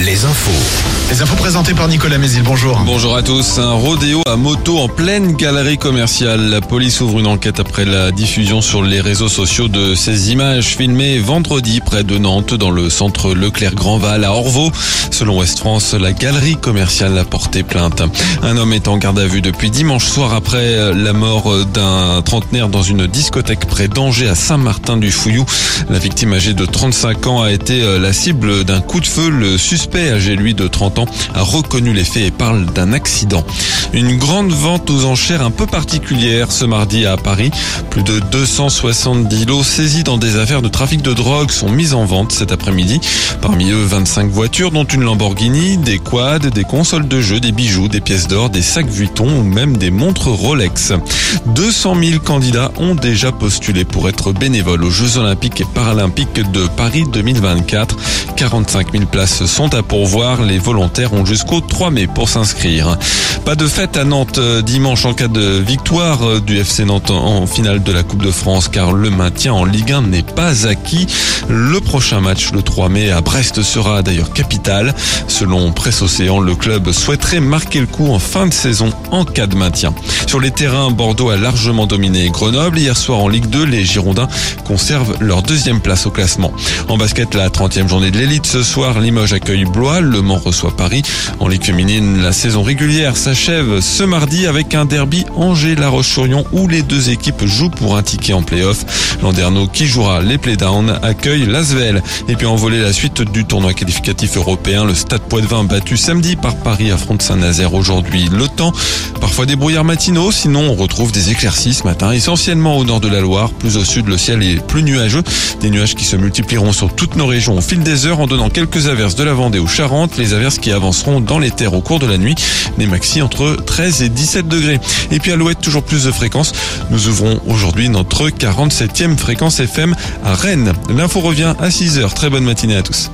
les infos. Les infos présentées par Nicolas Mézil, bonjour. Bonjour à tous. Un rodéo à moto en pleine galerie commerciale. La police ouvre une enquête après la diffusion sur les réseaux sociaux de ces images filmées vendredi près de Nantes dans le centre Leclerc-Grandval à Orvaux. Selon Ouest France, la galerie commerciale a porté plainte. Un homme est en garde à vue depuis dimanche soir après la mort d'un trentenaire dans une discothèque près d'Angers à Saint-Martin-du-Fouillou. La victime âgée de 35 ans a été la cible d'un coup de feu. Le suspect âgé lui de 30 ans a reconnu les faits et parle d'un accident. Une grande vente aux enchères un peu particulière ce mardi à Paris. Plus de 270 lots saisis dans des affaires de trafic de drogue sont mis en vente cet après-midi. Parmi eux, 25 voitures dont une Lamborghini, des quads, des consoles de jeux, des bijoux, des pièces d'or, des sacs Vuitton ou même des montres Rolex. 200 000 candidats ont déjà postulé pour être bénévoles aux Jeux Olympiques et Paralympiques de Paris 2024. 45 000 places sont à pourvoir. Les volontaires ont jusqu'au 3 mai pour s'inscrire. Pas de fête à Nantes euh, dimanche en cas de victoire euh, du FC Nantes en finale de la Coupe de France car le maintien en Ligue 1 n'est pas acquis. Le prochain match le 3 mai à Brest sera d'ailleurs capital. Selon Presse Océan, le club souhaiterait marquer le coup en fin de saison en cas de maintien. Sur les terrains, Bordeaux a largement dominé Grenoble. Hier soir en Ligue 2, les Girondins conservent leur deuxième place au classement. En basket, la 30e journée de l'élite ce soir, Limoges accueille Blois, Le Mans reçoit Paris. En Ligue féminine, la saison régulière s'achève ce mardi avec un derby Angers-La Roche-sur-Yon où les deux équipes jouent pour un ticket en play-off. Landerneau qui jouera les playdowns accueille l'Asvel. Et puis en voler la suite du tournoi qualificatif européen, le Stade Poitvin battu samedi par Paris affronte Saint-Nazaire aujourd'hui. Le temps, parfois des brouillards matinaux, sinon on retrouve des éclaircies ce matin, essentiellement au nord de la Loire. Plus au sud, le ciel est plus nuageux. Des nuages qui se multiplieront sur toutes nos régions au fil des heures en donnant quelques averses de la aux Charentes. Les averses qui avanceront dans les terres au cours de la nuit. Les maxi entre 13 et 17 degrés. Et puis à l'ouest, toujours plus de fréquences. Nous ouvrons aujourd'hui notre 47e fréquence FM à Rennes. L'info revient à 6 heures. Très bonne matinée à tous.